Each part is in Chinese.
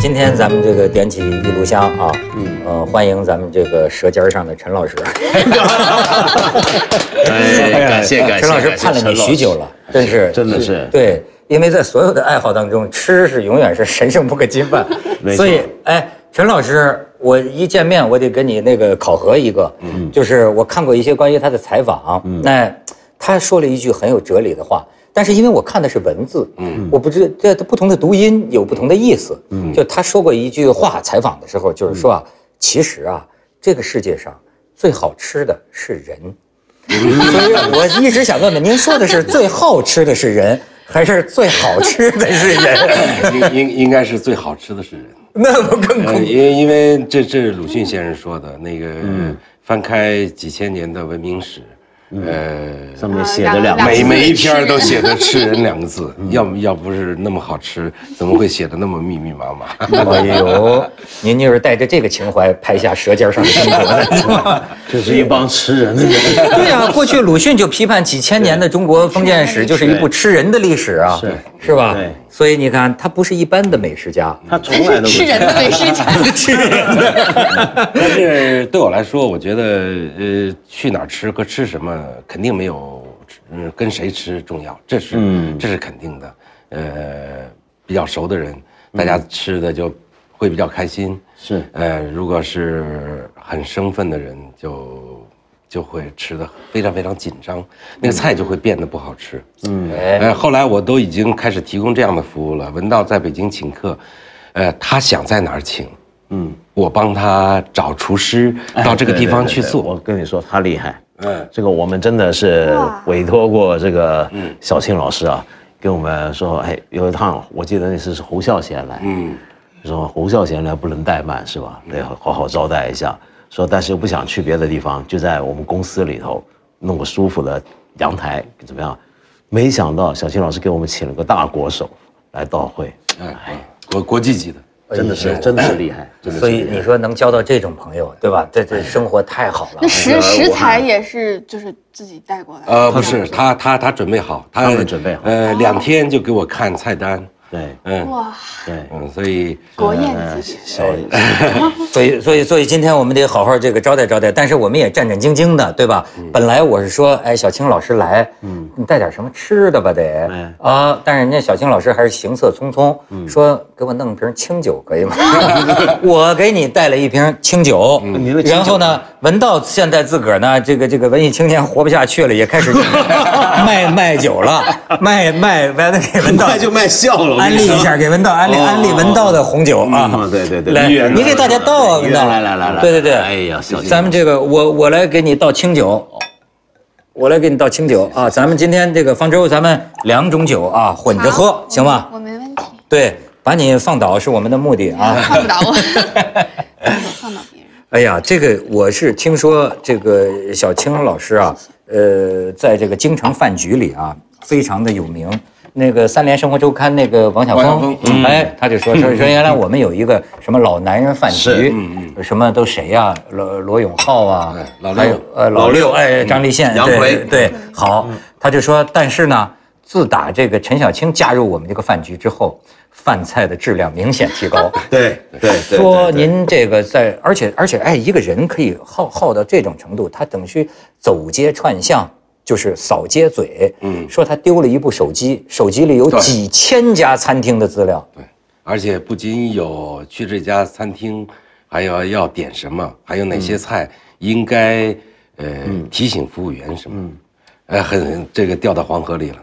今天咱们这个点起一炉香啊，嗯，呃，欢迎咱们这个舌尖上的陈老师。哎，感谢感谢，陈老师盼了你许久了，真是。真的是。对，因为在所有的爱好当中，吃是永远是神圣不可侵犯，所以哎，陈老师，我一见面我得跟你那个考核一个，嗯，就是我看过一些关于他的采访，那他说了一句很有哲理的话。但是因为我看的是文字，嗯，我不知这不同的读音有不同的意思，嗯，就他说过一句话，采访的时候就是说啊，其实啊，这个世界上最好吃的是人，所以我一直想问问，您说的是最好吃的是人，还是最好吃的是人？应应应该是最好吃的是人，那不更恐？因为因为这这是鲁迅先生说的那个，翻开几千年的文明史。呃，上面写的两每每一篇都写的“吃人”两个字，要要不是那么好吃，怎么会写的那么密密麻麻？哎呦，您就是带着这个情怀拍下《舌尖上的中国》的，这是一帮吃人的人。对呀，过去鲁迅就批判几千年的中国封建史，就是一部吃人的历史啊，是是吧？对。所以你看，他不是一般的美食家，他从来都吃人的美食家，吃人的。但是对我来说，我觉得呃，去哪儿吃和吃什么肯定没有嗯跟谁吃重要，这是这是肯定的。呃，比较熟的人，大家吃的就会比较开心。是呃，如果是很生分的人，就。就会吃的非常非常紧张，那个菜就会变得不好吃。嗯，哎，后来我都已经开始提供这样的服务了。文道在北京请客，呃，他想在哪儿请，嗯，我帮他找厨师到这个地方去做。我跟你说，他厉害。嗯，这个我们真的是委托过这个小庆老师啊，跟我们说，哎，有一趟我记得那次是侯孝贤来，嗯，说侯孝贤来不能怠慢是吧？得好好招待一下。说，但是又不想去别的地方，就在我们公司里头弄个舒服的阳台，怎么样？没想到小青老师给我们请了个大国手来到会，哎，国国际级的，真的是真的是厉害。所以你说能交到这种朋友，对吧？这这生活太好了。那食食材也是就是自己带过来？呃，不是，他他他准备好，他们准备好，呃，两天就给我看菜单。对，嗯，哇，对，嗯，所以国宴级，所以所以所以今天我们得好好这个招待招待，但是我们也战战兢兢的，对吧？本来我是说，哎，小青老师来，嗯，你带点什么吃的吧，得，啊，但是人家小青老师还是行色匆匆，说给我弄瓶清酒可以吗？我给你带了一瓶清酒，然后呢，文道现在自个儿呢，这个这个文艺青年活不下去了，也开始 卖卖酒了，卖卖完了给文道就卖笑了。安利一下，给文道安利安利文道的红酒啊！对对对，来，你给大家倒啊，文道，来来来来，对对对，哎呀，咱们这个我我来给你倒清酒，我来给你倒清酒啊！咱们今天这个方舟，咱们两种酒啊混着喝，行吗？我没问题。对，把你放倒是我们的目的啊！放不倒 我，放倒别人。哎呀，这个我是听说这个小青老师啊，呃，在这个京城饭局里啊，非常的有名。那个《三联生活周刊》那个王晓峰，哎，他就说说说，原来我们有一个什么老男人饭局，什么都谁呀？罗罗永浩啊，还有呃老六，哎，张立宪，杨奎，对，好，他就说，但是呢，自打这个陈小青加入我们这个饭局之后，饭菜的质量明显提高。对对，说您这个在，而且而且，哎，一个人可以耗耗到这种程度，他等于走街串巷。就是扫街嘴，嗯，说他丢了一部手机，手机里有几千家餐厅的资料。对，而且不仅有去这家餐厅，还要要点什么，还有哪些菜应该，呃，提醒服务员什么，呃，很这个掉到黄河里了。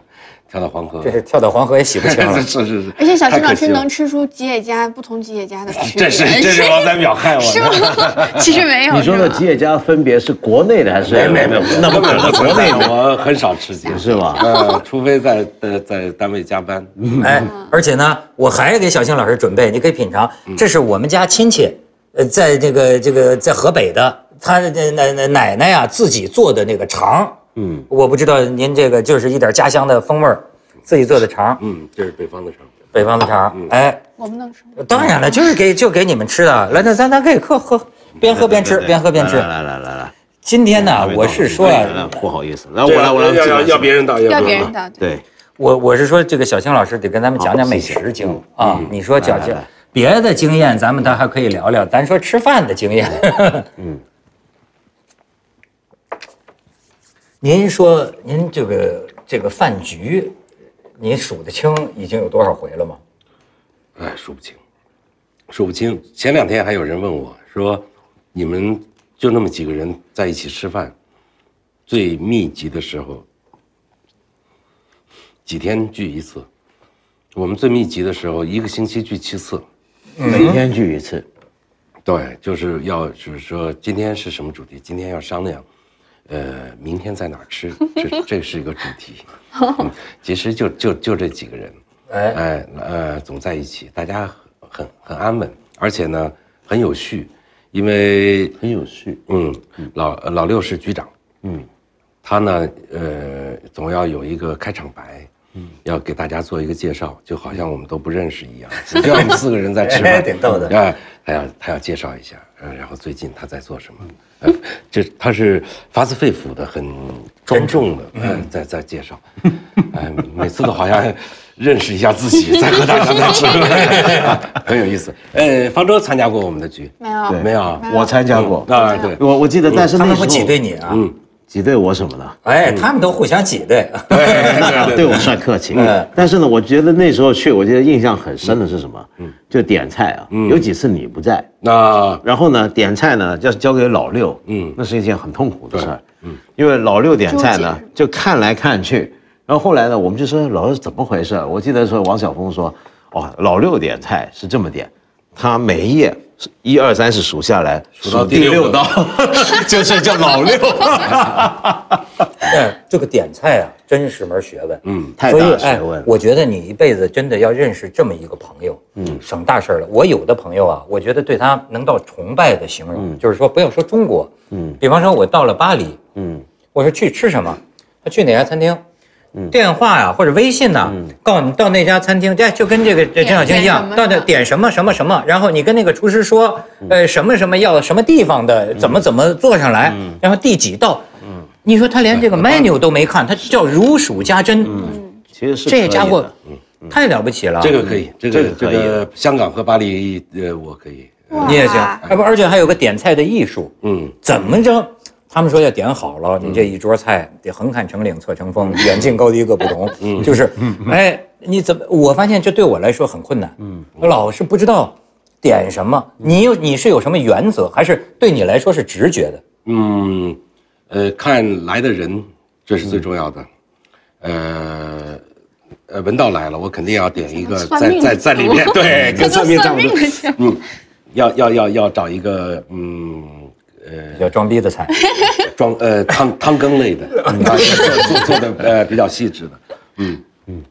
跳到黄河，这是跳到黄河也洗不清了。是是是。而且小青老师能吃出吉野家不同吉野家的区别。这是这是王三秒害我。是吗？其实没有。你说的吉野家分别是国内的还是？没没没，那不可能。国内我很少吃吉野，是吧？呃，除非在呃在单位加班。哎，而且呢，我还给小青老师准备，你可以品尝。这是我们家亲戚，呃，在这个这个在河北的。他的奶奶奶奶呀自己做的那个肠，嗯，我不知道您这个就是一点家乡的风味儿，自己做的肠，嗯，这是北方的肠。北方的肠，哎，我们能吃吗？当然了，就是给就给你们吃的。来，那咱咱可以喝喝，边喝边吃，边喝边吃。来来来来来，今天呢，我是说啊，不好意思，来我来我来，要要要别人倒，要别人倒。对，我我是说这个小青老师得跟咱们讲讲美食经啊。你说讲讲别的经验，咱们倒还可以聊聊。咱说吃饭的经验。嗯。您说您这个这个饭局。您数得清已经有多少回了吗？哎，数不清，数不清。前两天还有人问我说：“你们就那么几个人在一起吃饭，最密集的时候几天聚一次？我们最密集的时候一个星期聚七次，每天聚一次。对，就是要就是说今天是什么主题？今天要商量。”呃，明天在哪儿吃？这这是一个主题。其实就就就这几个人，哎哎呃，总在一起，大家很很安稳，而且呢很有序，因为很有序。嗯，老老六是局长，嗯，他呢呃总要有一个开场白，嗯，要给大家做一个介绍，就好像我们都不认识一样。就我们四个人在吃饭，挺逗的。啊，他要他要介绍一下，嗯，然后最近他在做什么。这他是发自肺腑的，很庄重的，嗯，在在介绍，哎，每次都好像认识一下自己，再和大家在吃，很有意思。呃，方舟参加过我们的局，没有，没有，我参加过，啊，对，我我记得，但是他们不挤兑你啊，嗯。挤兑我什么呢？哎，他们都互相挤兑，对我算客气。但是呢，我觉得那时候去，我觉得印象很深的是什么？嗯，就点菜啊，有几次你不在，那然后呢，点菜呢要交给老六，嗯，那是一件很痛苦的事儿，嗯，因为老六点菜呢就看来看去，然后后来呢，我们就说老六怎么回事？我记得说王晓峰说，哦，老六点菜是这么点，他每一页。一二三是数下来，数到第六道，就是叫老六。嗯，这个点菜啊，真是门学问。嗯，太大学问。我觉得你一辈子真的要认识这么一个朋友，嗯，省大事了。我有的朋友啊，我觉得对他能到崇拜的形容，就是说不要说中国，嗯，比方说我到了巴黎，嗯，我说去吃什么，他去哪家餐厅。电话呀，或者微信呐，告诉你到那家餐厅，哎就跟这个这陈小青一样，到那点什么什么什么，然后你跟那个厨师说，呃，什么什么要什么地方的，怎么怎么做上来，然后第几道，嗯，你说他连这个 menu 都没看，他叫如数家珍，嗯，其实是这家伙，太了不起了，这个可以，这个这个香港和巴黎，呃，我可以，你也行，哎不，而且还有个点菜的艺术，嗯，怎么着？他们说要点好了，你这一桌菜得横看成岭侧成峰，远近高低各不同。嗯，就是，哎，你怎么？我发现这对我来说很困难。嗯，我老是不知道点什么。你有你是有什么原则，还是对你来说是直觉的？嗯，呃，看来的人，这是最重要的。呃，呃，文道来了，我肯定要点一个在在在里面，对，跟算命差不多。嗯，要要要要找一个嗯。呃，要装逼的菜，装呃汤汤羹类的，做做的呃比较细致的，嗯嗯。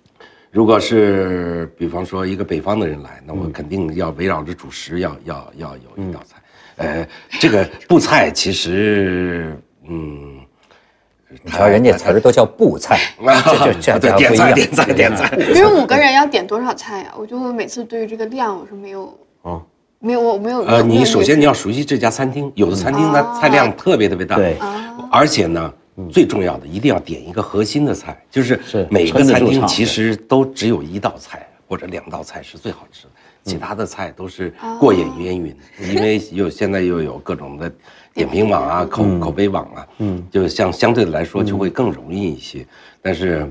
如果是比方说一个北方的人来，那我肯定要围绕着主食，要要要有一道菜。呃，这个布菜其实，嗯，你瞧人家词儿都叫布菜，这这这点菜点菜点菜。因为五个人要点多少菜呀？我就每次对于这个量我是没有哦。没有，我没有。呃，你首先你要熟悉这家餐厅，有的餐厅呢菜量特别特别大，对，而且呢，最重要的一定要点一个核心的菜，就是每个餐厅其实都只有一道菜或者两道菜是最好吃的，其他的菜都是过眼烟云，因为有现在又有各种的点评网啊、口口碑网啊，嗯，就像相对的来说就会更容易一些。但是，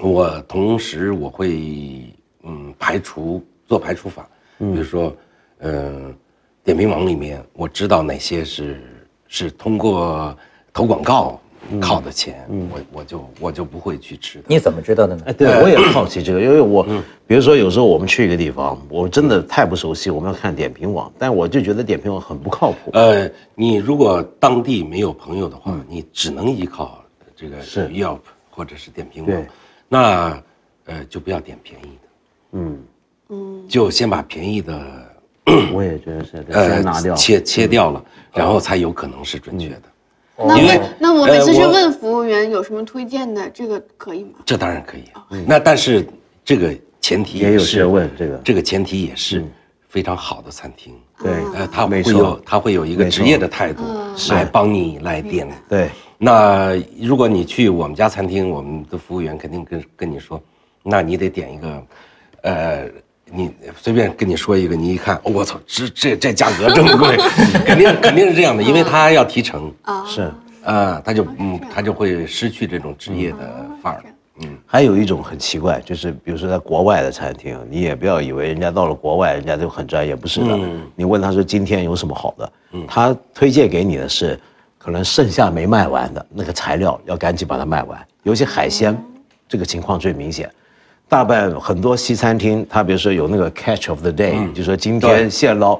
我同时我会嗯排除做排除法，比如说。嗯，点评网里面我知道哪些是是通过投广告靠的钱，我我就我就不会去吃。你怎么知道的呢？哎，对我也好奇这个，因为我比如说有时候我们去一个地方，我真的太不熟悉，我们要看点评网，但我就觉得点评网很不靠谱。呃，你如果当地没有朋友的话，你只能依靠这个是 Yelp 或者是点评网，那呃就不要点便宜的，嗯嗯，就先把便宜的。我也觉得是，先，拿掉，切切掉了，然后才有可能是准确的。那那我每次去问服务员有什么推荐的，这个可以吗？这当然可以。那但是这个前提也有是学问这个这个前提也是非常好的餐厅。对呃，他会有他会有一个职业的态度来帮你来点。对，那如果你去我们家餐厅，我们的服务员肯定跟跟你说，那你得点一个，呃，你随便跟你说一个，你一看，哦我操，这这这价格这么贵，肯定肯定是这样的，因为他要提成，啊，是。啊，他就嗯，他就会失去这种职业的范儿。嗯还有一种很奇怪，就是比如说在国外的餐厅，你也不要以为人家到了国外，人家就很专业，不是的。你问他说今天有什么好的，他推荐给你的是可能剩下没卖完的那个材料，要赶紧把它卖完。尤其海鲜，这个情况最明显。大半很多西餐厅，它比如说有那个 catch of the day，、就说今天现捞，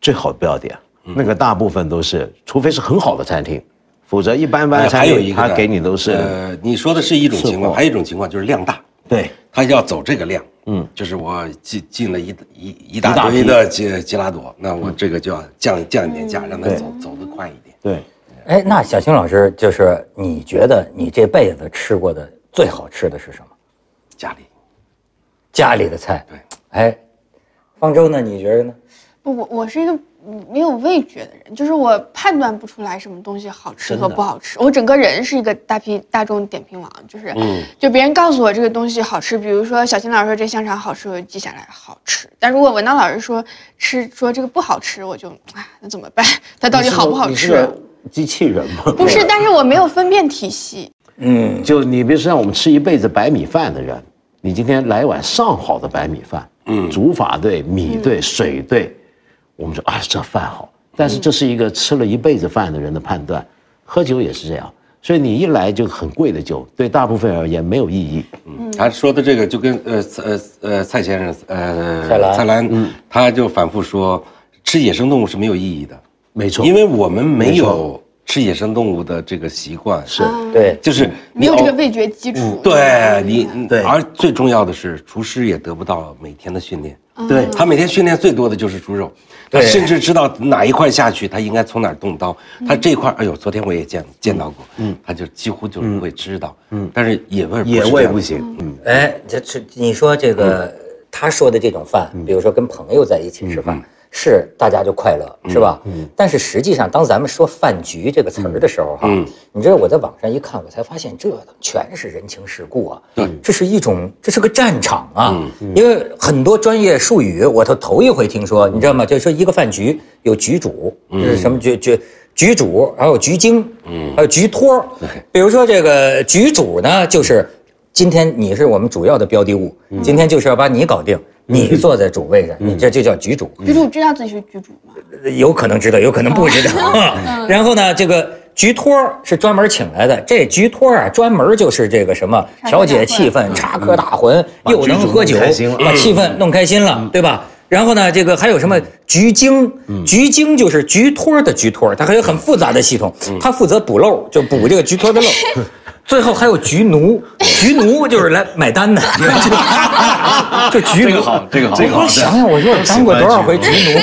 最好不要点。那个大部分都是，除非是很好的餐厅，否则一般般还餐厅他有一个呢给你都是。呃，你说的是一种情况，还有一种情况就是量大。对，他要走这个量，嗯，就是我进进了一一一大堆的吉吉拉朵，那我这个就要降降一点价，让它走走得快一点。对，哎，那小青老师，就是你觉得你这辈子吃过的最好吃的是什么？家里家里的菜。对，哎，方舟呢？你觉得呢？不，我我是一个嗯没有味觉的人，就是我判断不出来什么东西好吃和不好吃。我整个人是一个大批大众点评王，就是，嗯就别人告诉我这个东西好吃，比如说小新老师说这香肠好吃，我就记下来好吃。但如果文道老师说吃说这个不好吃，我就哎那怎么办？它到底好不好吃？机器人吗？不是，但是我没有分辨体系。嗯，就你比如说让我们吃一辈子白米饭的人，你今天来一碗上好的白米饭，嗯，煮法对，米对，水对，我们说啊这饭好，但是这是一个吃了一辈子饭的人的判断，喝酒也是这样，所以你一来就很贵的酒，对大部分人而言没有意义。嗯，他说的这个就跟呃呃呃蔡先生呃蔡澜蔡澜，嗯，他就反复说吃野生动物是没有意义的，没错，因为我们没没有吃野生动物的这个习惯，是对，就是没有这个味觉基础。对你，对而最重要的是，厨师也得不到每天的训练。对他每天训练最多的就是猪肉，他甚至知道哪一块下去，他应该从哪儿动刀。他这块，哎呦，昨天我也见见到过，嗯，他就几乎就是会知道，嗯，但是野味野味不行，嗯，哎，这这你说这个、他说的这种饭，比如说跟朋友在一起吃饭，是大家就快乐，是吧？嗯。但是实际上，当咱们说饭局这个词儿的时候，哈，你知道我在网上一看，我才发现这全是人情世故啊。对这是一种，这是个战场啊。因为很多专业术语，我都头一回听说，你知道吗？就是说一个饭局有局主，就是什么局局。局主，还有局经，嗯，还有局托儿。比如说这个局主呢，就是今天你是我们主要的标的物，今天就是要把你搞定，你坐在主位上，你这就叫局主。局主知道自己是局主吗？有可能知道，有可能不知道。然后呢，这个局托是专门请来的，这局托啊，专门就是这个什么调节气氛、插科打诨，又能喝酒把气氛弄开心了，对吧？然后呢，这个还有什么局经？局经就是局托的局托儿，它还有很复杂的系统，它负责补漏，就补这个局托的漏。最后还有局奴，局奴就是来买单的，就局奴。这个好这个好我想想，我说我当过多少回局奴？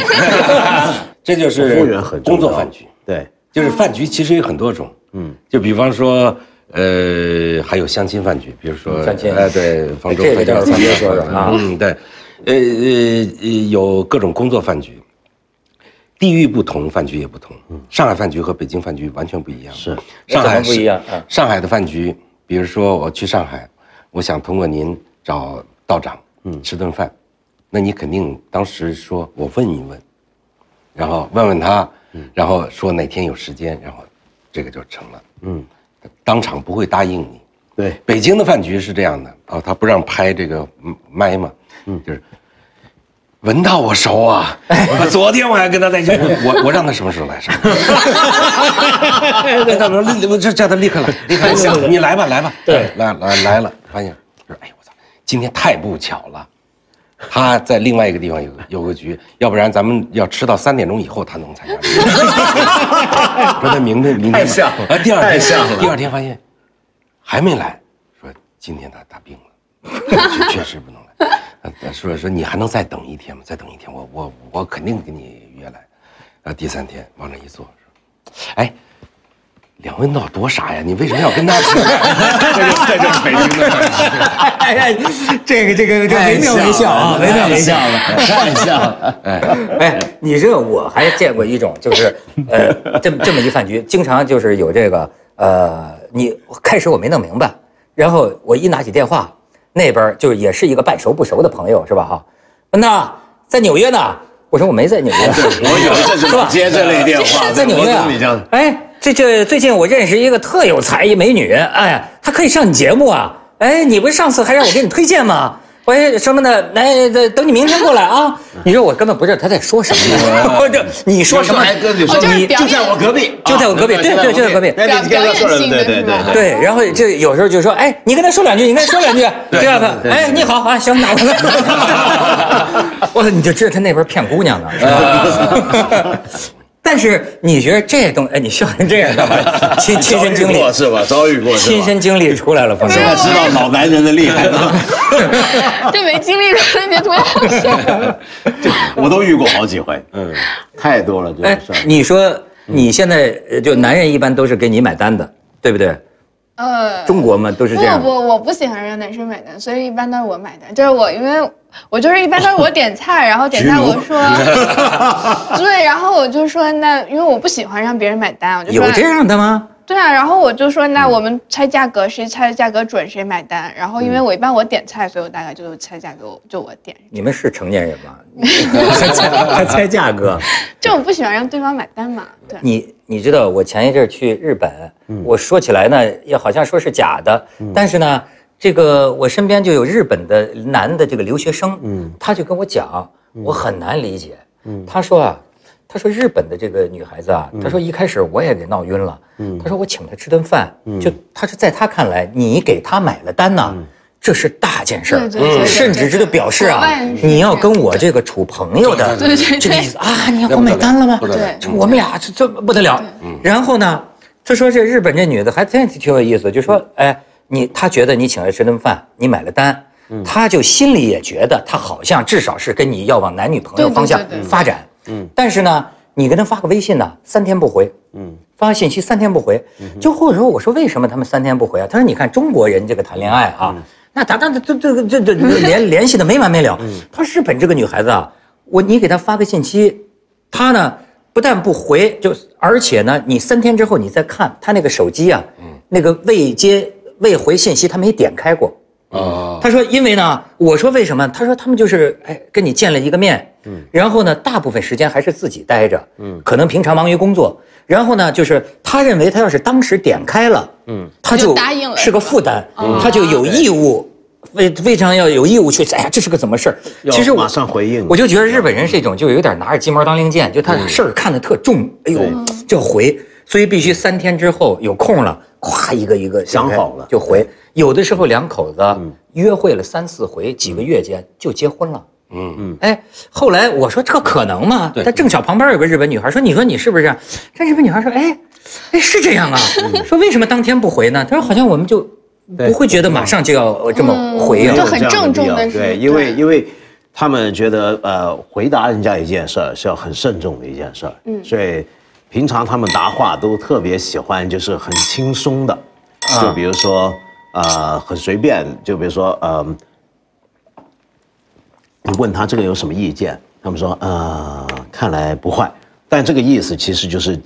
这就是工作饭局，对，就是饭局其实有很多种，嗯，就比方说。呃，还有相亲饭局，比如说相亲。哎，对，方舟这个饭局叫方舟说的啊。嗯，对，呃呃呃，有各种工作饭局，地域不同，饭局也不同。上海饭局和北京饭局完全不一样。是，上海不一样啊上海的饭局，比如说我去上海，我想通过您找道长，嗯，吃顿饭，那你肯定当时说我问一问，然后问问他，然后说哪天有时间，然后这个就成了，嗯，当场不会答应你。对，北京的饭局是这样的啊，他不让拍这个嗯麦嘛，嗯，就是闻到我熟啊，我昨天我还跟他在一起，我我我让他什么时候来？上？跟他说立，我就叫他立刻来，立刻来，你来吧来吧，对。来来来了，发现说哎我操，今天太不巧了。他在另外一个地方有个有个局，要不然咱们要吃到三点钟以后他能参加。说他明天明天太像了。啊，第二天太像了。第二天发现还没来，说今天他大病了，确确实不能说说你还能再等一天吗？再等一天，我我我肯定给你约来。然后第三天往那一坐，说：“哎，梁文道多傻呀？你为什么要跟他去？” 这就这就是北京的。哎呀，这个这个这惟妙惟肖啊，惟妙惟肖了，太像了。哎，你这我还见过一种，就是呃，这么这么一饭局，经常就是有这个呃，你开始我没弄明白，然后我一拿起电话，那边就是也是一个半熟不熟的朋友是吧哈？文呐，在纽约呢。我说我没在纽约，我以为这是吧接这类电话，在纽约啊。哎，这这最近我认识一个特有才艺美女，哎，她可以上你节目啊。哎，你不是上次还让我给你推荐吗？喂，什么的，来，等你明天过来啊！你说我根本不知道他在说什么，我这你说什么？你说你就在我隔壁，就在我隔壁，对对，就在隔壁。表演性的，对对对对。然后就有时候就说，哎，你跟他说两句，你跟他说两句，第二个，哎，你好啊，行，那我来。我你就知道他那边骗姑娘呢，是吧？但是你觉得这东哎，你笑成这样干嘛？亲亲身经历是吧？遭遇过，亲身经历出来了，朋友现在知道老男人的厉害了。这没经历过，别特别好笑。我都遇过好几回，嗯，太多了这种事儿。你说你现在就男人一般都是给你买单的，对不对？呃，中国嘛都是这样。不不，我不喜欢让男生买单，所以一般都是我买单。就是我，因为我就是一般都是我点菜，然后点菜我说，对，然后我就说那因为我不喜欢让别人买单，我就说有这样的吗？对啊，然后我就说那我们猜价格，谁猜的价格准谁买单。然后因为我一般我点菜，所以我大概就猜价格，就我点。你们是成年人吗？还猜价格？就我不喜欢让对方买单嘛。对。你你知道我前一阵去日本，我说起来呢，也好像说是假的，但是呢，这个我身边就有日本的男的这个留学生，嗯，他就跟我讲，我很难理解，嗯，他说啊。他说日本的这个女孩子啊，他说一开始我也给闹晕了。嗯，他说我请她吃顿饭，就他说在他看来，你给他买了单呢，这是大件事儿，甚至这就表示啊，你要跟我这个处朋友的这个意思啊，你要给我买单了吗？对，我们俩这这不得了。然后呢，就说这日本这女的还真挺有意思，就说哎，你她觉得你请她吃顿饭，你买了单，她就心里也觉得她好像至少是跟你要往男女朋友方向发展。嗯，但是呢，你跟她发个微信呢，三天不回，嗯，发个信息三天不回，就或者说我说为什么他们三天不回啊？他说你看中国人这个谈恋爱啊，那咱咱这这个这这联联系的没完没了。他说日本这个女孩子啊，我你给她发个信息，她呢不但不回，就而且呢，你三天之后你再看她那个手机啊，那个未接未回信息，她没点开过。啊，他说，因为呢，我说为什么？他说他们就是哎，跟你见了一个面，嗯，然后呢，大部分时间还是自己待着，嗯，可能平常忙于工作，然后呢，就是他认为他要是当时点开了，嗯，他就答应了，是个负担，他就有义务，非非常要有义务去，哎呀，这是个怎么事儿？其实马上回应，我就觉得日本人是一种就有点拿着鸡毛当令箭，就他事儿看得特重，哎呦，就回，所以必须三天之后有空了，咵一个一个想好了就回。有的时候两口子约会了三四回，几个月间就结婚了。嗯嗯，哎，后来我说这可能吗？他正巧旁边有个日本女孩说：“你说你是不是这样？”这日本女孩说：“哎，哎是这样啊。”说为什么当天不回呢？她说好像我们就不会觉得马上就要这么回应，就很郑重的对，因为因为他们觉得呃回答人家一件事儿是要很慎重的一件事儿，嗯，所以平常他们答话都特别喜欢就是很轻松的，就比如说。呃，很随便，就比如说，呃，你问他这个有什么意见，他们说，呃，看来不坏，但这个意思其实就是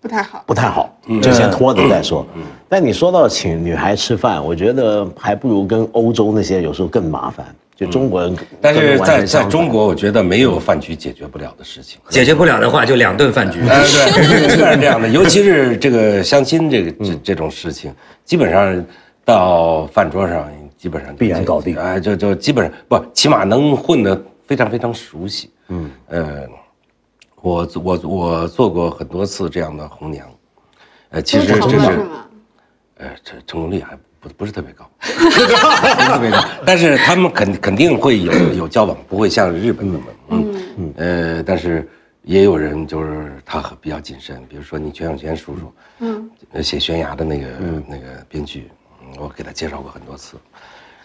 不太好，不太好，就先拖着再说。嗯但你说到请女孩吃饭，我觉得还不如跟欧洲那些有时候更麻烦。就中国人，但是在在中国，我觉得没有饭局解决不了的事情。解决不了的话，就两顿饭局。哎，对，基本上这样的，尤其是这个相亲这个这这种事情，基本上。到饭桌上，基本上必然搞定，哎，就就基本上不，起码能混得非常非常熟悉。嗯，呃，我我我做过很多次这样的红娘，呃，其实这是，呃，成成功率还不不是特别高，不是特别高，但是他们肯肯定会有有交往，不会像日本那么，嗯。嗯，呃，但是也有人就是他比较谨慎，比如说你全永贤叔叔，嗯，写悬崖的那个那个编剧。我给他介绍过很多次，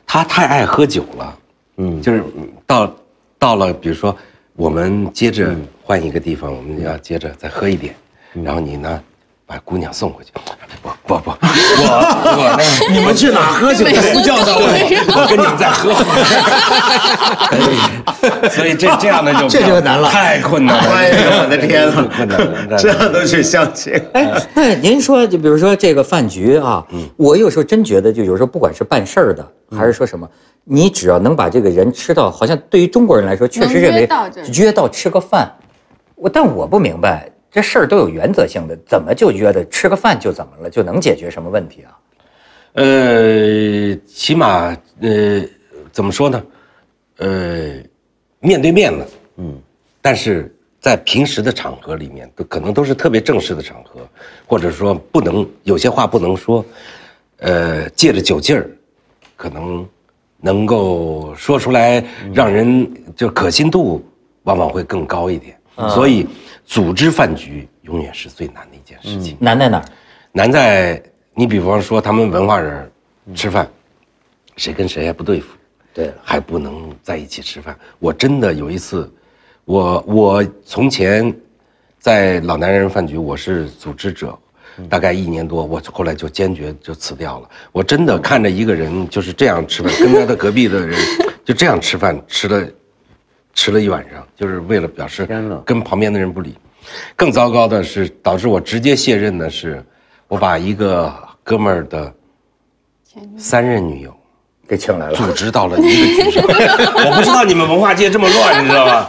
他太爱喝酒了，嗯，就是到到了，比如说我们接着换一个地方，我们要接着再喝一点，然后你呢，把姑娘送回去。不不不，我我呢，你们去哪喝去？不叫到我，我跟你们再喝。所以这这样的就这就难了太困难了。哎呦，我的天 困难了，这样都去相亲？哎，那您说，就比如说这个饭局啊，我有时候真觉得，就有时候不管是办事儿的，还是说什么，你只要能把这个人吃到，好像对于中国人来说，确实认为约到吃个饭，我但我不明白，这事儿都有原则性的，怎么就约的吃个饭就怎么了，就能解决什么问题啊？呃，起码呃，怎么说呢？呃，面对面的，嗯，但是在平时的场合里面，都可能都是特别正式的场合，或者说不能有些话不能说，呃，借着酒劲儿，可能能够说出来，让人就可信度往往会更高一点。所以，组织饭局永远是最难的一件事情。难在哪儿？难在你比方说他们文化人吃饭，谁跟谁还不对付，对，还不能在一起吃饭。我真的有一次，我我从前在老男人饭局，我是组织者，大概一年多，我后来就坚决就辞掉了。我真的看着一个人就是这样吃饭，跟他的隔壁的人就这样吃饭，吃了吃了一晚上，就是为了表示跟旁边的人不理。更糟糕的是，导致我直接卸任的是，我把一个哥们儿的三任女友给请来了。组织到了一个局上。我不知道你们文化界这么乱，你知道吗？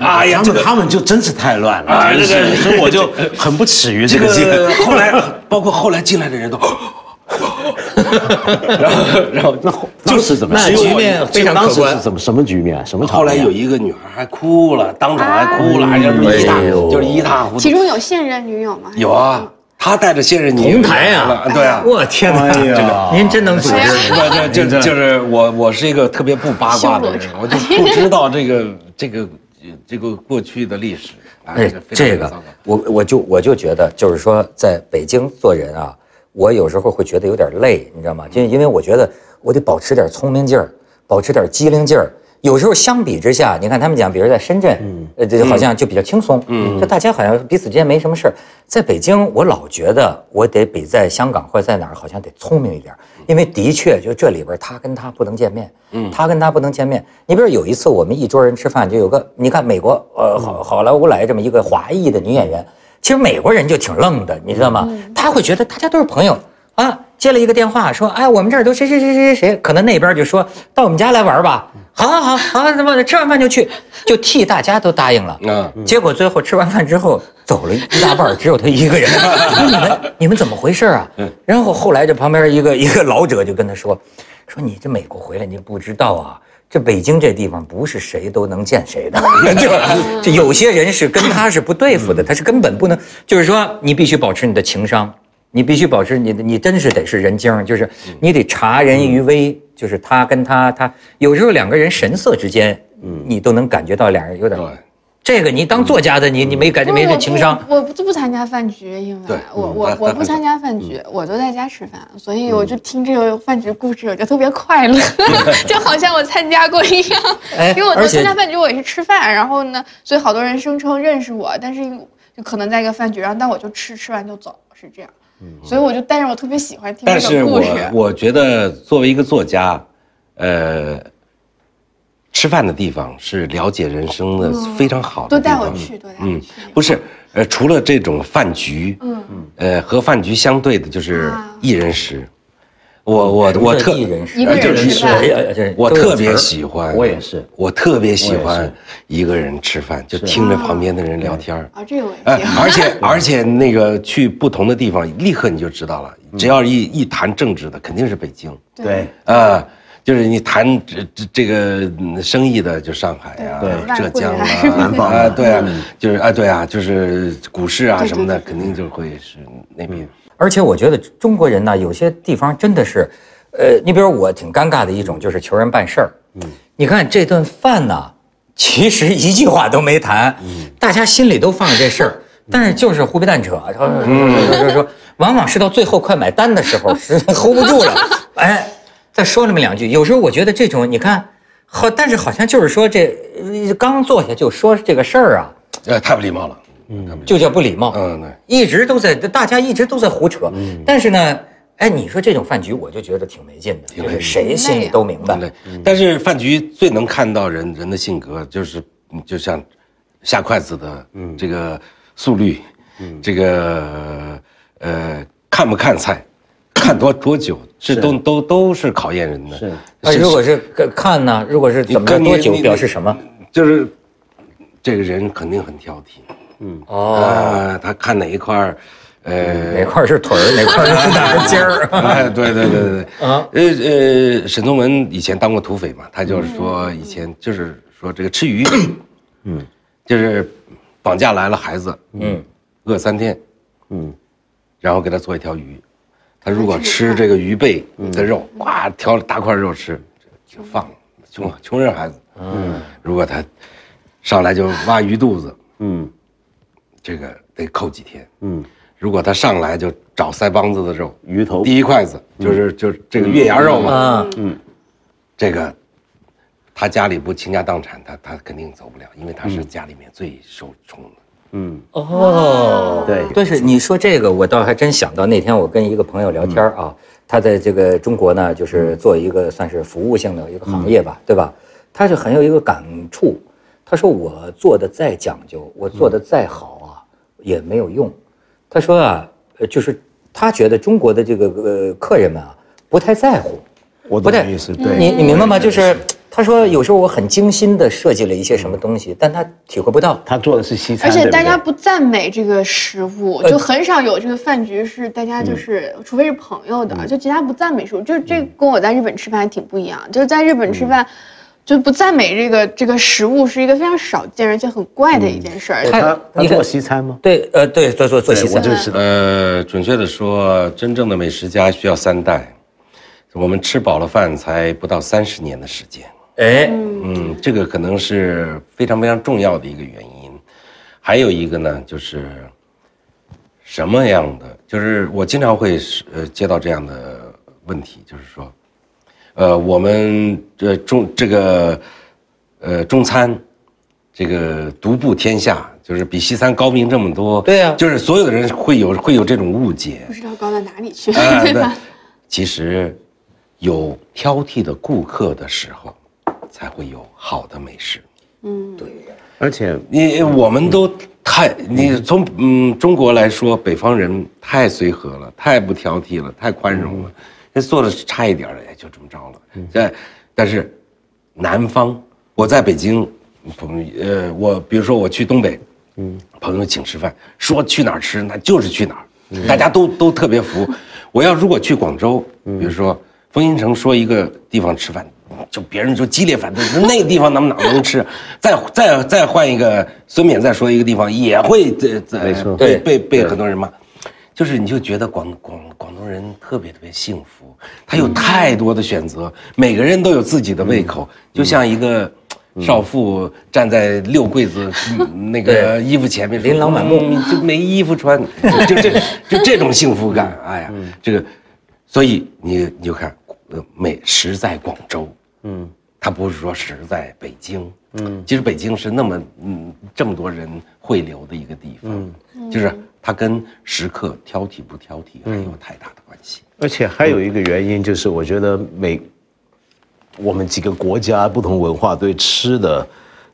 哎呀，他们他们就真是太乱了，是这个所以我就很不耻于这。个 后来，包括后来进来的人都，然后然后那后当时怎么那局面非常当可观时是怎么什么局面？什么后来有一个女孩还哭了，当场还哭了，就是一塌就是一塌糊涂。其中有现任女友吗？有啊，他带着现任女友同台啊对啊，我天哪，这个您真能组织。不就就就是我我是一个特别不八卦的人我就不知道这个这个这个过去的历史。哎，这个我我就我就觉得，就是说，在北京做人啊，我有时候会觉得有点累，你知道吗？就因为我觉得我得保持点聪明劲儿，保持点机灵劲儿。有时候相比之下，你看他们讲，比如在深圳，呃，这好像就比较轻松，嗯，就大家好像彼此之间没什么事儿。在北京，我老觉得我得比在香港或者在哪儿好像得聪明一点儿，因为的确就这里边他跟他不能见面，嗯，他跟他不能见面。你比如有一次我们一桌人吃饭，就有个你看美国呃好好莱坞来这么一个华裔的女演员，其实美国人就挺愣的，你知道吗？他会觉得大家都是朋友啊。接了一个电话，说：“哎，我们这儿都谁谁谁谁谁谁，可能那边就说到我们家来玩吧。好，好，好，好，那么吃完饭就去，就替大家都答应了。嗯结果最后吃完饭之后走了一大半，只有他一个人。说你们你们怎么回事啊？然后后来这旁边一个一个老者就跟他说：说你这美国回来你不知道啊。”这北京这地方不是谁都能见谁的，就这有些人是跟他是不对付的，他是根本不能，就是说你必须保持你的情商，你必须保持你的，你真是得是人精，就是你得察人于微，就是他跟他他有时候两个人神色之间，你都能感觉到俩人有点对。这个你当作家的你你没感觉没这情商，我不我不参加饭局，因为我我我不参加饭局，我都在家吃饭，所以我就听这个饭局故事，我就特别快乐，就好像我参加过一样。哎因为我参加饭局，我也是吃饭，然后呢，所以好多人声称认识我，但是就可能在一个饭局上，但我就吃吃完就走，是这样。所以我就，但是我特别喜欢听但是我这个故事。我觉得作为一个作家，呃，吃饭的地方是了解人生的非常好的地方。带我去，多带我嗯。，不是，呃，除了这种饭局，嗯，呃，和饭局相对的就是啊一人食。我我我特一人食一个人就是我特别喜欢，我也是，我特别喜欢一个人吃饭，就听着旁边的人聊天儿。啊，这个我。而且 而且那个去不同的地方，立刻你就知道了。只要一一谈政治的，肯定是北京。对，啊，就是你谈这这这个嗯生意的，就上海呀、对。浙江啊、南方啊，对啊，就是啊，对啊，就是股市啊什么的，肯定就会是那边。而且我觉得中国人呢，有些地方真的是，呃，你比如我挺尴尬的一种，就是求人办事儿。嗯，你看这顿饭呢，其实一句话都没谈，大家心里都放着这事儿，但是就是胡逼蛋扯，说说说说，往往是到最后快买单的时候，是 hold 不住了，哎，再说那么两句。有时候我觉得这种，你看。好，但是好像就是说这呃刚坐下就说这个事儿啊，呃，太不礼貌了，嗯，就叫不礼貌。嗯，对，一直都在，大家一直都在胡扯。但是呢，哎，你说这种饭局，我就觉得挺没劲的，就是谁心里都明白。对，但是饭局最能看到人人的性格，就是嗯就像下筷子的这个速率，这个呃看不看菜，看多多久，这都都都是考验人的。是。那如果是。看呢？如果是怎么着你多久表示什么？就是这个人肯定很挑剔，嗯。哦，啊，他看哪一块儿，呃，哪块是腿儿，哪块是哪儿尖儿？哎，对对对对。对，啊。呃呃，沈从文以前当过土匪嘛，他就是说以前就是说这个吃鱼，嗯，就是绑架来了孩子，嗯，饿三天，嗯，然后给他做一条鱼，他如果吃这个鱼背的肉，哇，挑大块肉吃，就放了，穷穷人孩子，嗯，如果他上来就挖鱼肚子，嗯。这个得扣几天，嗯，如果他上来就找腮帮子的肉，鱼头第一筷子就是就是这个月牙肉嘛，啊，这个他家里不倾家荡产，他他肯定走不了，因为他是家里面最受宠的。嗯，哦，对但是你说这个，我倒还真想到那天我跟一个朋友聊天啊，他在这个中国呢，就是做一个算是服务性的一个行业吧，对吧？他是很有一个感触，他说我做的再讲究，我做的再好啊，也没有用。他说啊，呃，就是他觉得中国的这个呃客人们啊，不太在乎。我不太意思，对，你你明白吗？就是他说有时候我很精心的设计了一些什么东西，但他体会不到。他做的是西餐，而且大家不赞美这个食物，呃就很少有这个饭局是大家就是，除非是朋友的，就其他不赞美食物。就是这跟我在日本吃饭还挺不一样，就是在日本吃饭。就不赞美这个这个食物是一个非常少见而且很怪的一件事儿。他他你做西餐吗？对，呃，对，做做做西餐呃，准确的说，真正的美食家需要三代，我们吃饱了饭才不到三十年的时间。哎，嗯，这个可能是非常非常重要的一个原因。还有一个呢，就是什么样的，就是我经常会呃接到这样的问题，就是说，呃，我们这中这个呃中餐这个独步天下，就是比西餐高明这么多。对呀就是所有的人会有会有这种误解。不知道高到哪里去，哎，对对吧？，其实有挑剔的顾客的时候，才会有好的美食。嗯，对而且你我们都太，你从嗯中国来说，北方人太随和了，太不挑剔了，太宽容了。那做的差一点儿的，哎，就这么着了。在，但是南方，我在北京，朋呃，我比如说我去东北，嗯，朋友请吃饭，说去哪儿吃，那就是去哪儿，大家都都特别服。我要如果去广州，比如说冯新城说一个地方吃饭，就别人就激烈反对，说那个地方咱们哪能吃？再再再换一个孙冕再说一个地方，也会这这被被被很多人骂。就是你就觉得广广广东人特别特别幸福，他有太多的选择，每个人都有自己的胃口，就像一个少妇站在六柜子嗯 那个衣服前面，琳琅满目。嗯就没衣服穿，就这就这种幸福感，哎呀，这个，所以你你就看，呃，呃美食在广州，嗯，它不是说食在北京，嗯，其实北京是那么嗯这么多人汇流的一个地方，嗯就是它跟食客挑剔不挑剔没有太大的关系。而且还有一个原因就是，我觉得每我们几个国家不同文化对吃的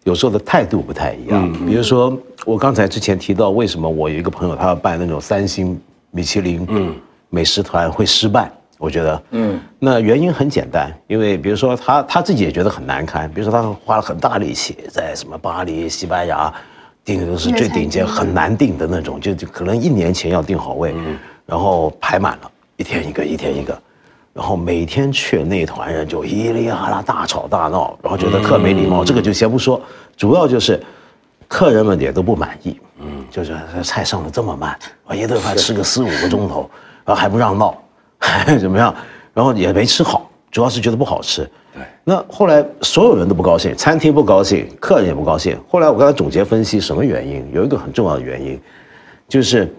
有时候的态度不太一样。比如说，我刚才之前提到，为什么我有一个朋友他要办那种三星米其林嗯美食团会失败？我觉得，嗯，那原因很简单，因为比如说他他自己也觉得很难堪，比如说他花了很大力气在什么巴黎、西班牙订的都是最顶尖、很难订的那种，就就可能一年前要订好位，然后排满了，一天一个，一天一个。然后每天去那团人就咿哩哈啦大吵大闹，然后觉得特没礼貌。这个就先不说，主要就是客人们也都不满意，嗯，就是菜上的这么慢，我，一顿饭吃个四五个钟头，然后还不让闹，怎么样？然后也没吃好，主要是觉得不好吃。对，那后来所有人都不高兴，餐厅不高兴，客人也不高兴。后来我刚才总结分析什么原因，有一个很重要的原因，就是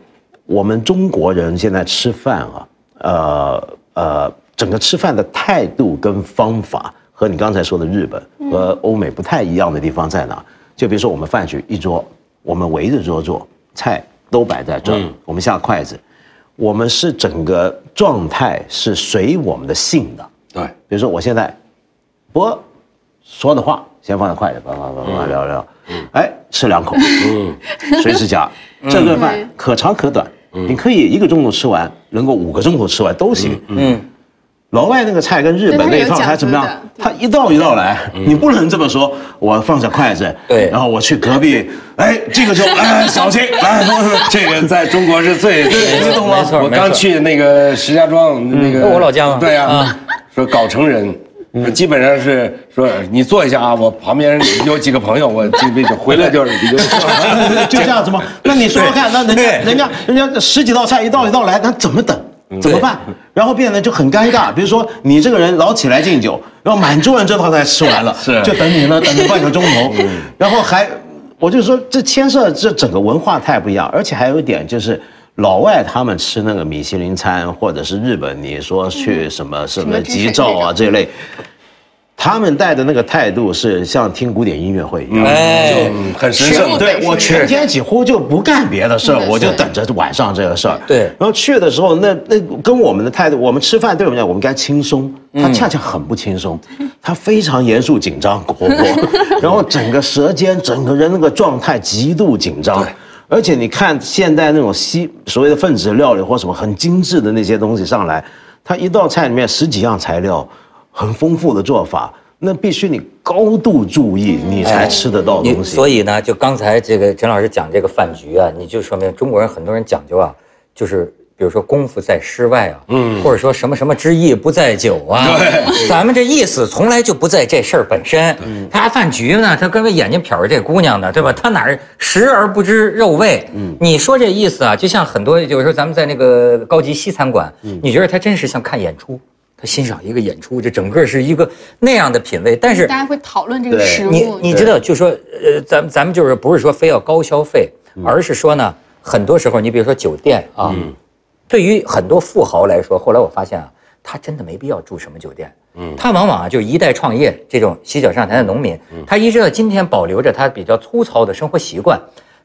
我们中国人现在吃饭啊，呃呃，整个吃饭的态度跟方法和你刚才说的日本和欧美不太一样的地方在哪？就比如说我们饭局一桌，我们围着桌坐，菜都摆在这儿，我们下筷子，我们是整个状态是随我们的性的。对，比如说我现在，不说的话先放在筷子，叭叭叭叭聊聊，哎，吃两口，嗯，随时夹。这顿饭可长可短，你可以一个钟头吃完，能够五个钟头吃完都行。嗯，老外那个菜跟日本那一套还怎么样？他一道一道来，你不能这么说。我放下筷子，对，然后我去隔壁，哎，这个就哎小心，来，这个在中国是最激动吗？我刚去那个石家庄那个，我老家嘛，对呀，说搞成人。基本上是说你坐一下啊，我旁边有几个朋友，我这边就回来就是就 就这样子吗？那你说说看，那人家人家人家十几道菜一道一道来，那怎么等？怎么办？然后变得就很尴尬。比如说你这个人老起来敬酒，然后满桌人这套菜吃完了，是就等你呢，等你半个钟头，然后还我就说这牵涉这整个文化太不一样，而且还有一点就是。老外他们吃那个米其林餐，或者是日本，你说去什么什么吉兆啊这类，他们带的那个态度是像听古典音乐会一样，就很神圣。对我全天几乎就不干别的事儿，我就等着晚上这个事儿。对，然后去的时候，那那跟我们的态度，我们吃饭对我们讲，我们该轻松，他恰恰很不轻松，他非常严肃紧张活泼，然后整个舌尖，整个人那个状态极度紧张。而且你看现在那种西所谓的分子料理或什么很精致的那些东西上来，他一道菜里面十几样材料，很丰富的做法，那必须你高度注意，你才吃得到东西。所以呢，就刚才这个陈老师讲这个饭局啊，你就说明中国人很多人讲究啊，就是。比如说功夫在诗外啊，嗯，或者说什么什么之意不在酒啊，对，咱们这意思从来就不在这事儿本身。他饭局呢，他跟个眼睛瞟着这姑娘呢，对吧？他哪儿食而不知肉味？嗯，你说这意思啊，就像很多有时候咱们在那个高级西餐馆，你觉得他真是像看演出，他欣赏一个演出，这整个是一个那样的品味。但是大家会讨论这个食物，你你知道，就说呃，咱咱们就是不是说非要高消费，而是说呢，很多时候你比如说酒店啊。对于很多富豪来说，后来我发现啊，他真的没必要住什么酒店。嗯，他往往啊就一代创业这种洗脚上台的农民，他一直到今天保留着他比较粗糙的生活习惯。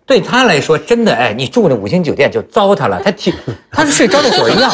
对他来说，真的哎，你住那五星酒店就糟蹋了。他体，他是睡招待所一样，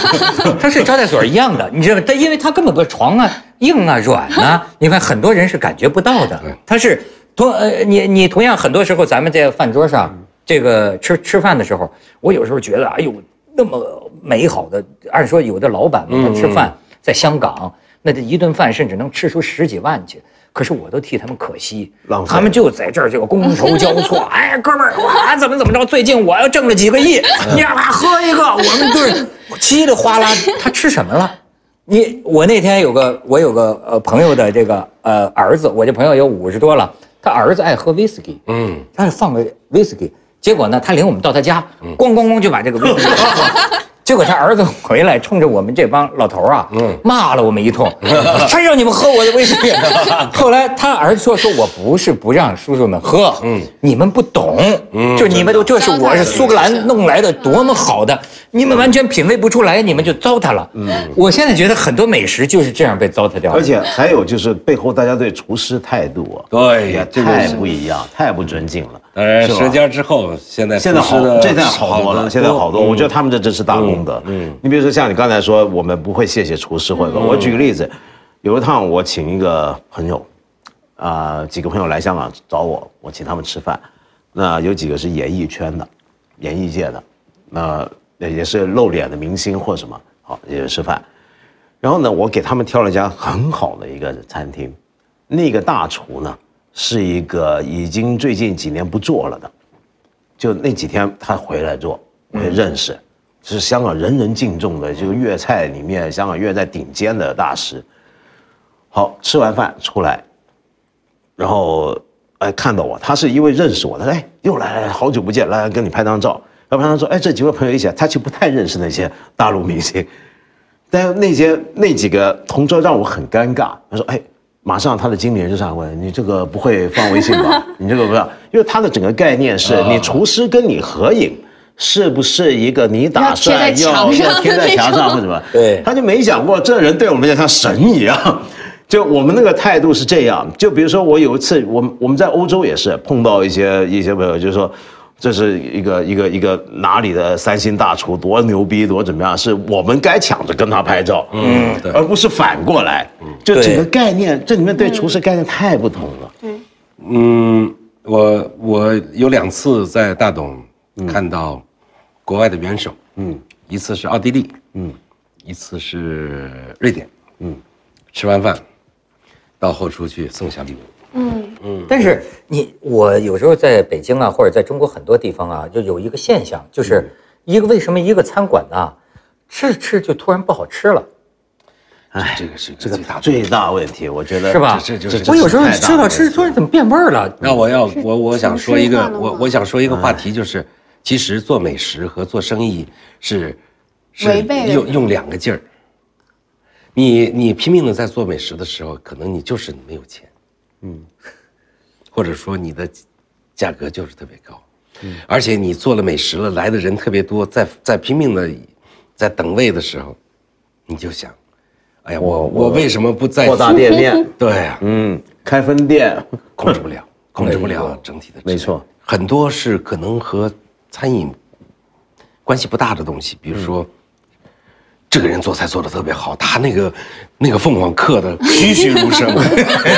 他睡招待所一样的，你知道吗？他因为他根本个床啊硬啊软啊，你看很多人是感觉不到的。他是同呃你你同样很多时候咱们在饭桌上这个吃吃饭的时候，我有时候觉得哎呦。那么美好的，按说有的老板们他吃饭在香港，那这一顿饭甚至能吃出十几万去。可是我都替他们可惜，他们就在这儿这个觥筹交错。哎，哥们儿，我怎么怎么着？最近我要挣了几个亿，你让他喝一个，我们对稀里哗啦。他吃什么了？你我那天有个我有个呃朋友的这个呃儿子，我这朋友有五十多了，他儿子爱喝威士忌，嗯，他是放个威士忌。结果呢，他领我们到他家，咣咣咣就把这个威士忌喝。结果他儿子回来，冲着我们这帮老头啊，骂了我们一通，还让你们喝我的威士忌。后来他儿子说：“说我不是不让叔叔们喝，嗯你们不懂，嗯就你们都这是我是苏格兰弄来的，多么好的，你们完全品味不出来，你们就糟蹋了。”嗯我现在觉得很多美食就是这样被糟蹋掉。而且还有就是背后大家对厨师态度啊，对呀，太不一样，太不尊敬了。当然，舌尖之后，现在现在好，现在好多了。现在好多，我觉得他们这真是大功德。嗯，你比如说像你刚才说，我们不会谢谢厨师或者我举个例子，有一趟我请一个朋友，啊，几个朋友来香港找我，我请他们吃饭。那有几个是演艺圈的，演艺界的，那也是露脸的明星或什么，好也吃饭。然后呢，我给他们挑了一家很好的一个餐厅，那个大厨呢。是一个已经最近几年不做了的，就那几天他回来做，我也认识，是香港人人敬重的这个粤菜里面香港粤菜顶尖的大师。好，吃完饭出来，然后哎看到我，他是因为认识我，他说哎又来了，好久不见，来跟你拍张照。要不然他说哎这几位朋友一起，他就不太认识那些大陆明星，但那些那几个同桌让我很尴尬。他说哎。马上他的经理人就上来问你这个不会放微信吧？你这个不要，因为他的整个概念是你厨师跟你合影，是不是一个你打算要要贴在墙上或者什么？对，他就没想过这人对我们像神一样，就我们那个态度是这样，就比如说我有一次，我们我们在欧洲也是碰到一些一些朋友，就是说。这是一个一个一个哪里的三星大厨多牛逼多怎么样？是我们该抢着跟他拍照，嗯，而不是反过来。就整个概念，这里面对厨师概念太不同了。对，嗯，我我有两次在大董看到国外的元首，嗯，一次是奥地利，嗯，一次是瑞典，嗯，吃完饭到后厨去送小礼物。嗯。嗯，但是你我有时候在北京啊，或者在中国很多地方啊，就有一个现象，就是一个为什么一个餐馆呢，吃着吃就突然不好吃了？哎，这个是这个最大问题，我觉得是吧？这就是我有时候吃到吃突然怎么变味儿了？那我要我我想说一个我我想说一个话题，就是其实做美食和做生意是是用用两个劲儿。你你拼命的在做美食的时候，可能你就是没有钱。嗯，或者说你的价格就是特别高，嗯，而且你做了美食了，来的人特别多，在在拼命的在等位的时候，你就想，哎呀，我我为什么不再扩大店面？对呀，嗯，开分店。控制不了，控制不了整体的，没错，很多是可能和餐饮关系不大的东西，比如说。这个人做菜做的特别好，他那个那个凤凰刻的栩栩如生。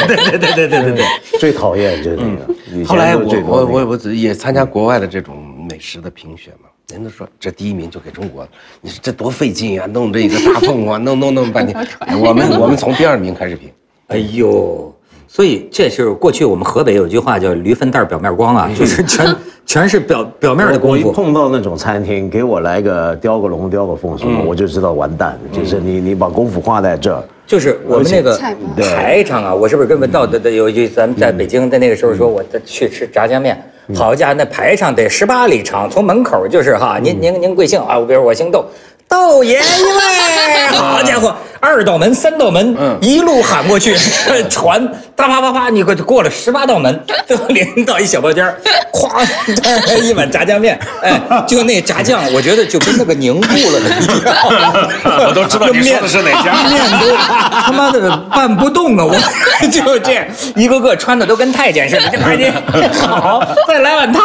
对对对对对对对，最讨厌就是那个。后来我我我我也参加国外的这种美食的评选嘛，人都说这第一名就给中国，你说这多费劲啊，弄这一个大凤凰，弄弄弄半天。我们我们从第二名开始评。哎呦。所以这是过去我们河北有句话叫“驴粪蛋表面光”啊，就是全 全是表表面的功夫。我一碰到那种餐厅，给我来个雕个龙、雕个凤什么，我就知道完蛋。就是你你把功夫花在这儿。就是我们那个排场啊，我是不是跟文道的的有一句，咱们在北京在那个时候说，我去吃炸酱面，好家伙，那排场得十八里长，从门口就是哈，您您您贵姓啊？我比如我姓窦。窦爷爷喂，好家伙，二道门、三道门，一路喊过去，传啪啪啪啪，你过过了十八道门，最后领到一小包间咵，一碗炸酱面，哎，就那炸酱，我觉得就跟那个凝固了的一样，我都知道你说的是哪家，面都他妈的拌不动啊，我就这样，一个个穿的都跟太监似的，这快点，好，再来碗汤。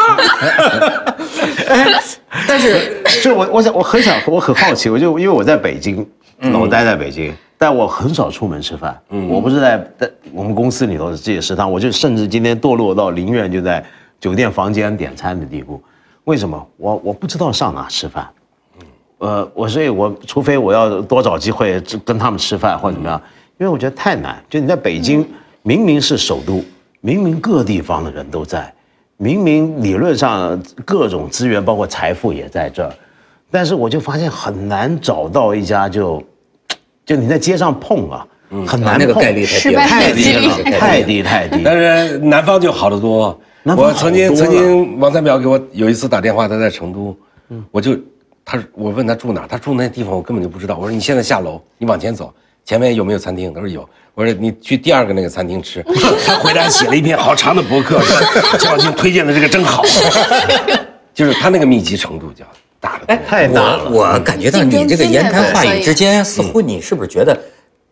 但是，是我我想我很想我很好奇，我就因为我在北京，我待在北京，但我很少出门吃饭。嗯，我不是在在我们公司里头这些食堂，我就甚至今天堕落到宁愿就在酒店房间点餐的地步。为什么？我我不知道上哪吃饭。嗯，呃，我所以，我除非我要多找机会跟他们吃饭或者怎么样，因为我觉得太难。就你在北京，明明是首都，明明各地方的人都在。明明理论上各种资源，包括财富也在这儿，但是我就发现很难找到一家就，就你在街上碰啊，很难那个概率太低了，太低太低。但是南方就好得多。我曾经曾经王三淼给我有一次打电话，他在成都，我就他我问他住哪，他住那地方我根本就不知道。我说你现在下楼，你往前走，前面有没有餐厅？他说有。我说你去第二个那个餐厅吃，他回来写了一篇好长的博客，蒋小青推荐的这个真好，就是他那个密集程度叫大了，太难了。我感觉到你这个言谈话语之间，似乎你是不是觉得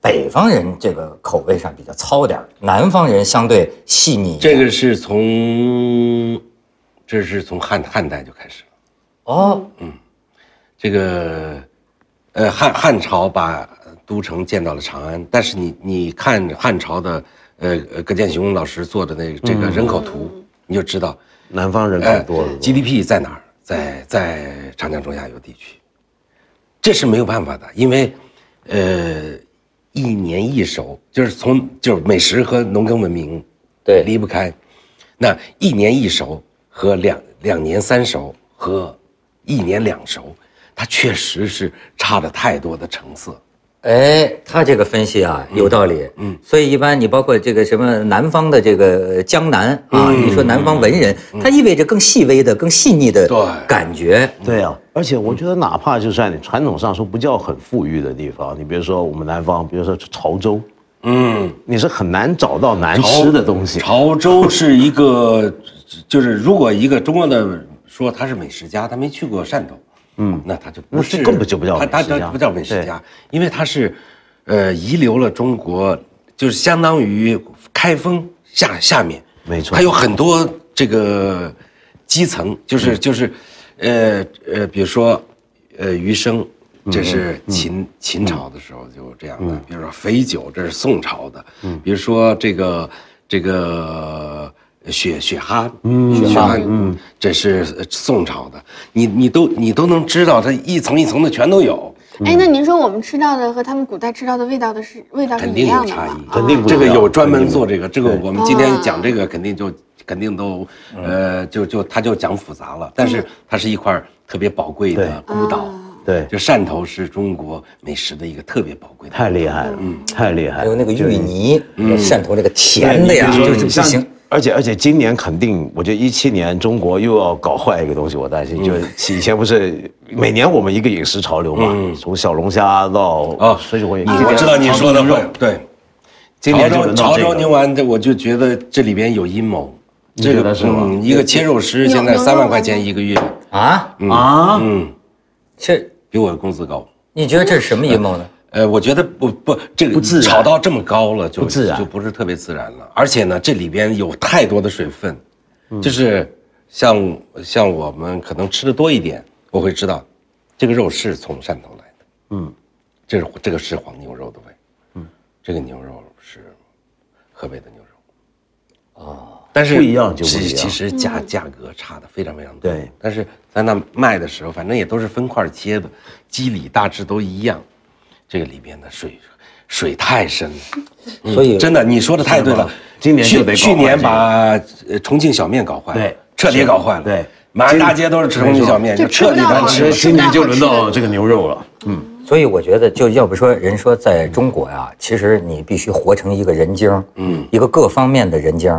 北方人这个口味上比较糙点儿南方人相对细腻？这个是从，这是从汉汉代就开始了。哦，嗯，这个，呃，汉汉朝把。都城建到了长安，但是你你看汉朝的，呃葛剑雄老师做的那这个人口图，你就知道南方人口多了，GDP 在哪儿？在在长江中下游地区，这是没有办法的，因为，呃，一年一熟，就是从就是美食和农耕文明，对离不开，那一年一熟和两两年三熟和一年两熟，它确实是差了太多的成色。哎，他这个分析啊有道理，嗯，所以一般你包括这个什么南方的这个江南啊，你说南方文人，它意味着更细微的、更细腻的感觉，对啊。而且我觉得，哪怕就算你传统上说不叫很富裕的地方，你比如说我们南方，比如说潮州，嗯，你是很难找到难吃的东西。潮州是一个，就是如果一个中国的说他是美食家，他没去过汕头。嗯，那他就不是根本就不叫他他他不叫美食家，因为他是，呃，遗留了中国就是相当于开封下下面，没错。它有很多这个基层，就是就是，呃呃，比如说，呃，余生，这是秦秦朝的时候就这样的，比如说肥酒，这是宋朝的，比如说这个这个雪雪蛤，雪蛤，嗯，这是呃宋朝的，你你都你都能知道，它一层一层的全都有，哎，那您说我们吃到的和他们古代吃到的味道的是味道是一肯定有样的吗？差异，肯定不这个有专门做这个，这个我们今天讲这个肯定就肯定都，呃，就就他就讲复杂了，但是它是一块特别宝贵的对孤岛，对，就汕头是中国美食的一个特别宝贵的。太厉害了，嗯，太厉害了。还有那个芋泥，嗯汕头那个甜的呀，就是不行。而且而且今年肯定，我觉得一七年中国又要搞坏一个东西，我担心。就是以前不是每年我们一个饮食潮流嘛，从小龙虾到哦水煮火鸡，我知道你说的会，对。今年就州潮州牛丸，这我就觉得这里边有阴谋。你觉得是吗嗯，一个切肉师现在三万块钱一个月，啊，啊，嗯，这比我的工资高。你觉得这是什么阴谋呢？呃，我觉得不不，这个不自然。炒到这么高了，就不自然。就不是特别自然了。而且呢，这里边有太多的水分，嗯。就是像像我们可能吃的多一点，我会知道，这个肉是从汕头来的，嗯，这是这个是黄牛肉的味，嗯，这个牛肉是河北的牛肉，哦，但是不一样就不一样。其其实价价格差的非常非常多，对，但是在那卖的时候，反正也都是分块切的，机理大致都一样，这个里边的水水太深了。嗯所以真的，你说的太对了。今年就得去去年把呃重庆小面搞坏了，对彻底搞坏了。对满大街都是重庆小面，就就彻底难吃了。今年就轮到这个牛肉了。嗯所以我觉得，就要不说人说在中国呀，其实你必须活成一个人精，嗯，一个各方面的人精，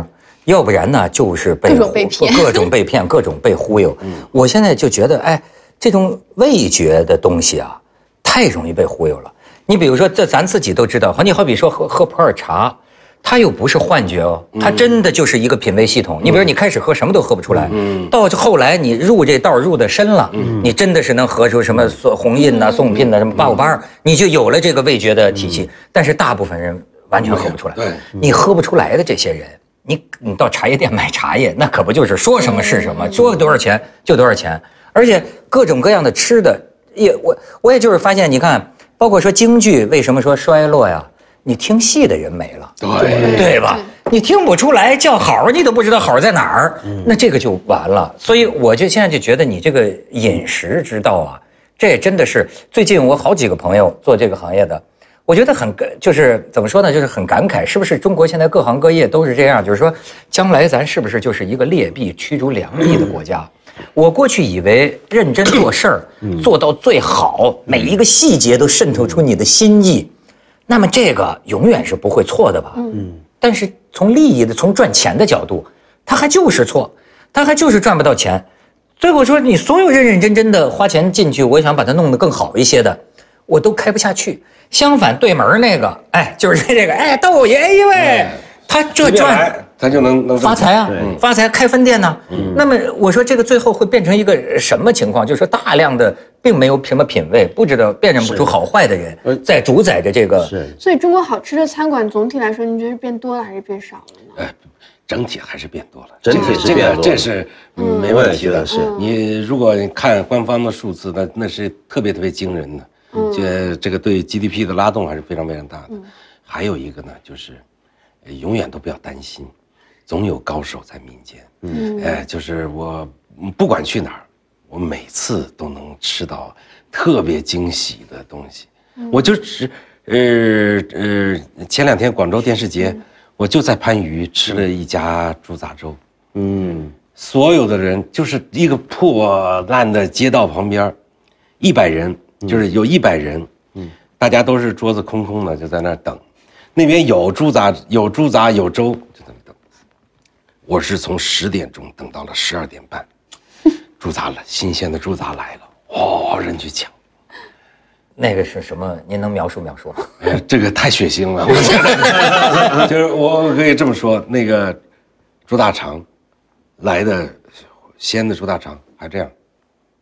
要不然呢就是被各种被骗各种被骗，各种被 忽悠。嗯我现在就觉得，哎，这种味觉的东西啊，太容易被忽悠了。你比如说，这咱自己都知道，你好比说喝喝普洱茶。它又不是幻觉哦，它真的就是一个品味系统。你比如你开始喝什么都喝不出来，到后来你入这道入的深了，你真的是能喝出什么宋红印呐、宋聘呐、什么八五八二，你就有了这个味觉的体系。但是大部分人完全喝不出来。对你喝不出来的这些人，你你到茶叶店买茶叶，那可不就是说什么是什么，说多少钱就多少钱，而且各种各样的吃的也我我也就是发现，你看，包括说京剧为什么说衰落呀？你听戏的人没了，对对吧？你听不出来叫好，你都不知道好在哪儿，那这个就完了。所以我就现在就觉得你这个饮食之道啊，这也真的是最近我好几个朋友做这个行业的，我觉得很就是怎么说呢，就是很感慨，是不是中国现在各行各业都是这样？就是说，将来咱是不是就是一个劣币驱逐良币的国家？我过去以为认真做事儿，做到最好，每一个细节都渗透出你的心意。那么这个永远是不会错的吧？嗯，但是从利益的、从赚钱的角度，它还就是错，它还就是赚不到钱。所以我说，你所有认认真真的花钱进去，我想把它弄得更好一些的，我都开不下去。相反，对门那个，哎，就是这个，哎，窦爷爷喂，他这赚来，咱就能能发财啊，发财开分店呢、那么我说这个最后会变成一个什么情况？就是说大量的并没有什么品味，不知道辨认不出好坏的人，在主宰着这个。是。所以中国好吃的餐馆总体来说，你觉得是变多了还是变少了呢？整体还是变多了，整体是这变多了。个这是没问题的。是。你如果你看官方的数字，那那是特别特别惊人的，这这个对 GDP 的拉动还是非常非常大的。还有一个呢，就是呃永远都不要担心，总有高手在民间。嗯，哎，就是我嗯不管去哪儿，我每次都能吃到特别惊喜的东西。我就只呃呃，前两天广州电视节，我就在番禺吃了一家猪杂粥。嗯，所有的人就是一个破烂的街道旁边，一百人，就是有一百人，嗯，大家都是桌子空空的，就在那儿等。那边有猪杂，有猪杂，有粥。我是从十点钟等到了十二点半，猪杂了，新鲜的猪杂来了，哦，人去抢。那个是什么？您能描述描述吗？哎，这个太血腥了，我觉得，就是我可以这么说，那个猪大肠来的鲜的猪大肠还这样，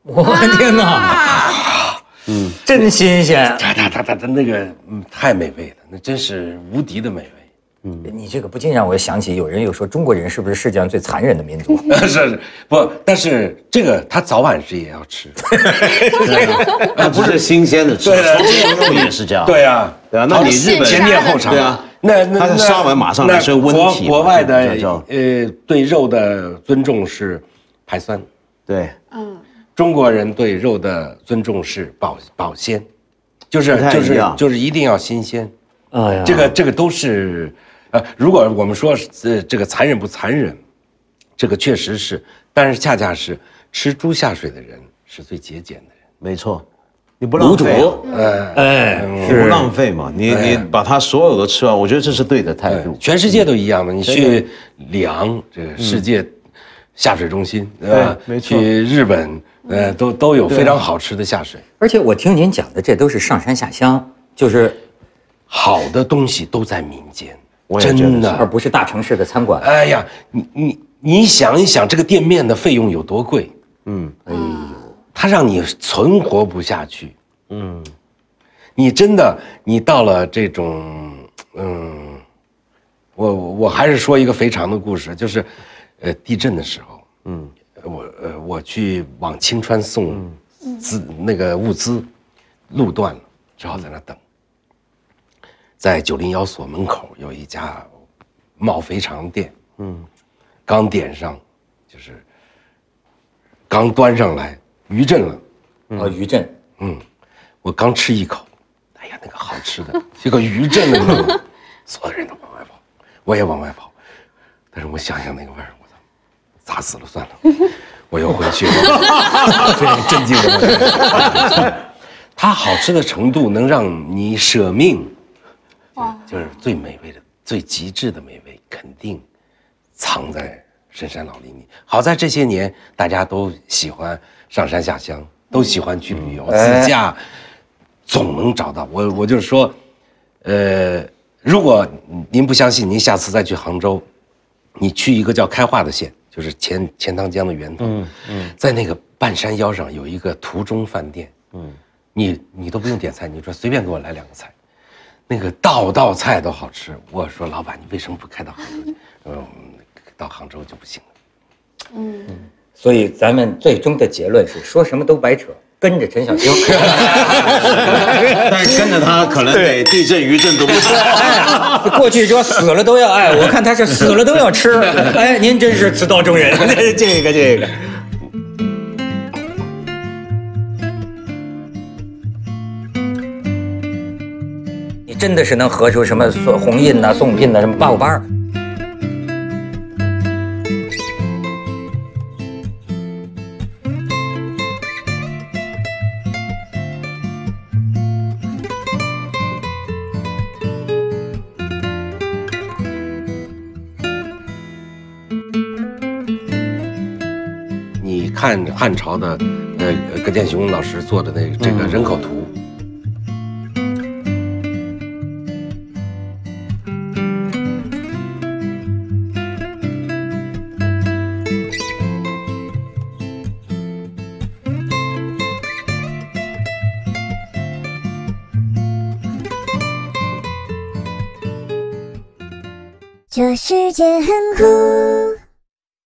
我的天哪！嗯，真新鲜。它它它它它那个嗯太美味了，那真是无敌的美味。嗯，你这个不禁让我想起，有人又说中国人是不是世界上最残忍的民族？是是不？但是这个他早晚是也要吃，那不是新鲜的吃，牛肉也是这样。对啊，对啊，那你日本前店后厂，对啊，那那他杀完马上来是温体，国外的呃对肉的尊重是排酸，对，嗯，中国人对肉的尊重是保保鲜，就是就是就是一定要新鲜。哎呀，这个这个都是。呃，如果我们说呃这个残忍不残忍，这个确实是，但是恰恰是吃猪下水的人是最节俭的人。没错，你不浪费，哎哎，不浪费嘛，你你把它所有的吃完，我觉得这是对的态度。全世界都一样的，你去里昂这个世界下水中心，对吧？没错，去日本，呃，都都有非常好吃的下水。而且我听您讲的，这都是上山下乡，就是好的东西都在民间。真的，而不是大城市的餐馆。哎呀，你你你想一想，这个店面的费用有多贵？嗯，哎呦，他让你存活不下去。嗯，你真的，你到了这种，嗯，我我还是说一个肥肠的故事，就是，呃，地震的时候，嗯，我呃我去往青川送资那个物资，路断了，只好在那等。在九零幺所门口有一家冒肥肠店，嗯，刚点上，就是刚端上来余震了，哦，余震，嗯，我刚吃一口，哎呀，那个好吃的，结果余震了，所有人都往外跑，我也往外跑，但是我想想那个味儿，我操，砸死了算了，我又回去了，非常震惊的，它好吃的程度能让你舍命。就是最美味的、最极致的美味，肯定藏在深山老林里。好在这些年，大家都喜欢上山下乡，都喜欢去旅游自驾，总能找到。我我就是说，呃，如果您不相信，您下次再去杭州，你去一个叫开化的县，就是钱钱塘江的源头。嗯嗯，在那个半山腰上有一个途中饭店。嗯，你你都不用点菜，你说随便给我来两个菜。那个道道菜都好吃，我说老板，你为什么不开到杭州去？嗯，到杭州就不行了。嗯，所以咱们最终的结论是，说什么都白扯，跟着陈小青。但是跟着他可能得地震余震都不吃。过去说死了都要爱，我看他是死了都要吃。哎，您真是此道中人。这 个这个。真的是能合出什么红印呐、宋聘呐、什么八五八二。你看汉朝的，呃，葛剑雄老师做的那这个人口图。世界很酷。